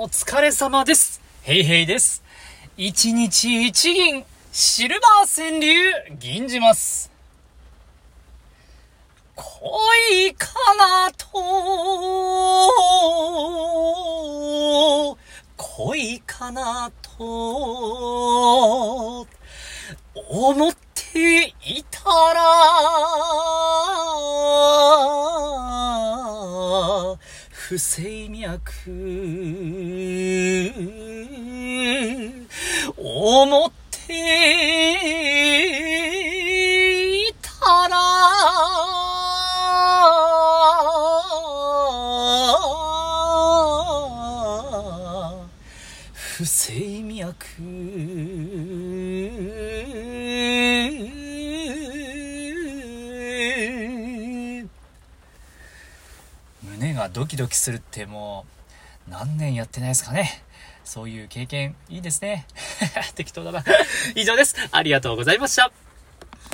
お疲れ様です。ヘイヘイです。一日一銀、シルバー川柳、銀じます。恋かなと、恋かなと、思っていたら、不整脈、思っていたら、不整脈、胸がドキドキするってもう何年やってないですかね。そういう経験いいですね。適当だな。以上です。ありがとうございました。